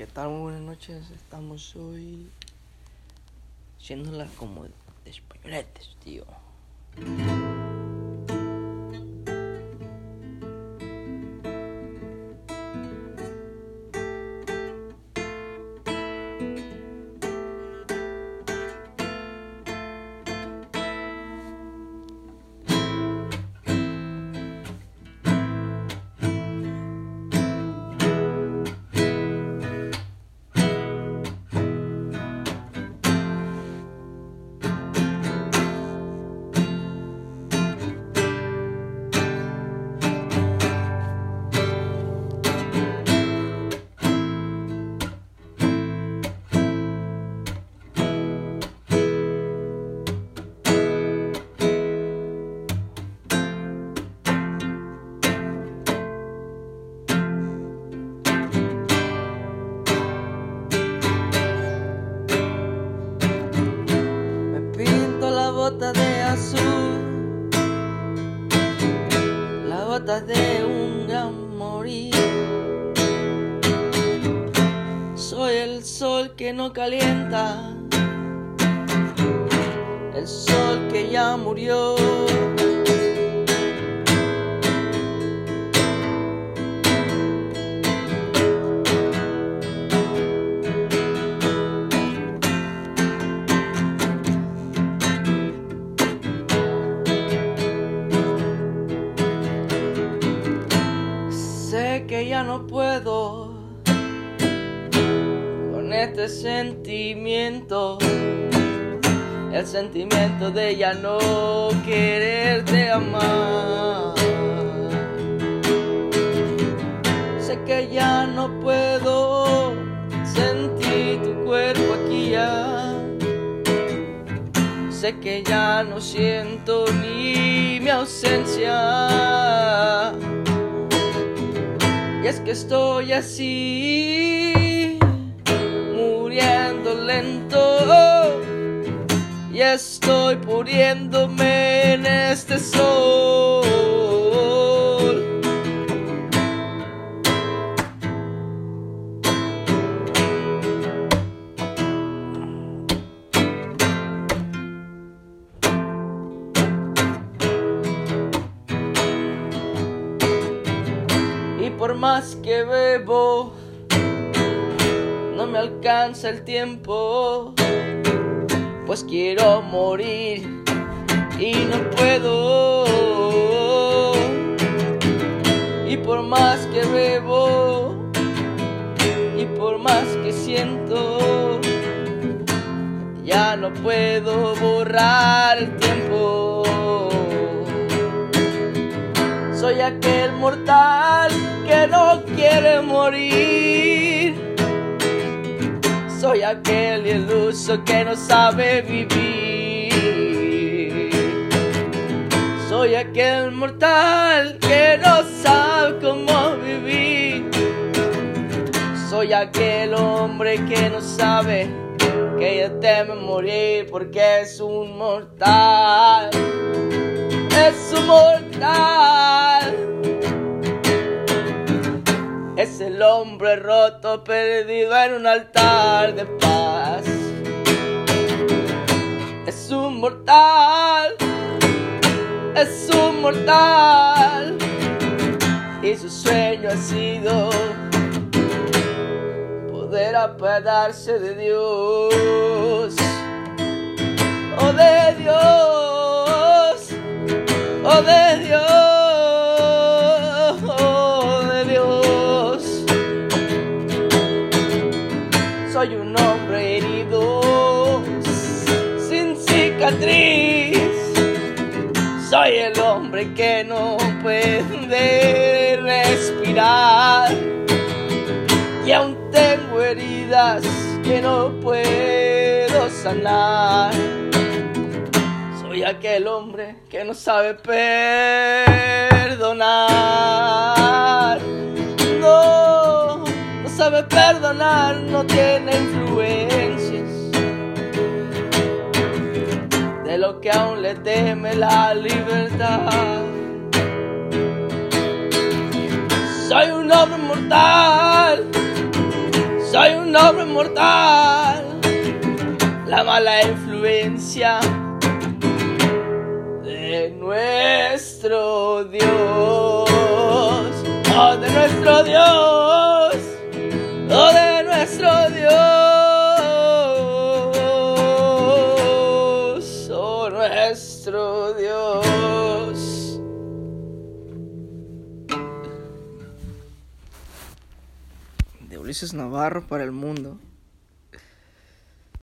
¿Qué tal? Muy buenas noches. Estamos hoy haciéndola como de españoletes, tío. Bota de azul, la bota de un gran morir. Soy el sol que no calienta, el sol que ya murió. No puedo con este sentimiento, el sentimiento de ya no quererte amar. Sé que ya no puedo sentir tu cuerpo aquí ya. Sé que ya no siento ni mi ausencia. Es que estoy así, muriendo lento. Y estoy poniéndome en este sol. Por más que bebo, no me alcanza el tiempo, pues quiero morir y no puedo. Y por más que bebo, y por más que siento, ya no puedo borrar el tiempo. Soy aquel mortal no quiere morir. Soy aquel iluso que no sabe vivir. Soy aquel mortal que no sabe cómo vivir. Soy aquel hombre que no sabe que ya teme morir porque es un mortal. Hombre roto perdido en un altar de paz. Es un mortal. Es un mortal. Y su sueño ha sido poder apagarse de Dios. Oh de Dios. Oh de Dios. Soy el hombre que no puede respirar. Y aún tengo heridas que no puedo sanar. Soy aquel hombre que no sabe perdonar. No, no sabe perdonar, no tiene influencias lo que aún le teme la libertad. Soy un hombre mortal, soy un nombre mortal. La mala influencia de nuestro Dios. Oh, de nuestro Dios. De Ulises Navarro para el mundo.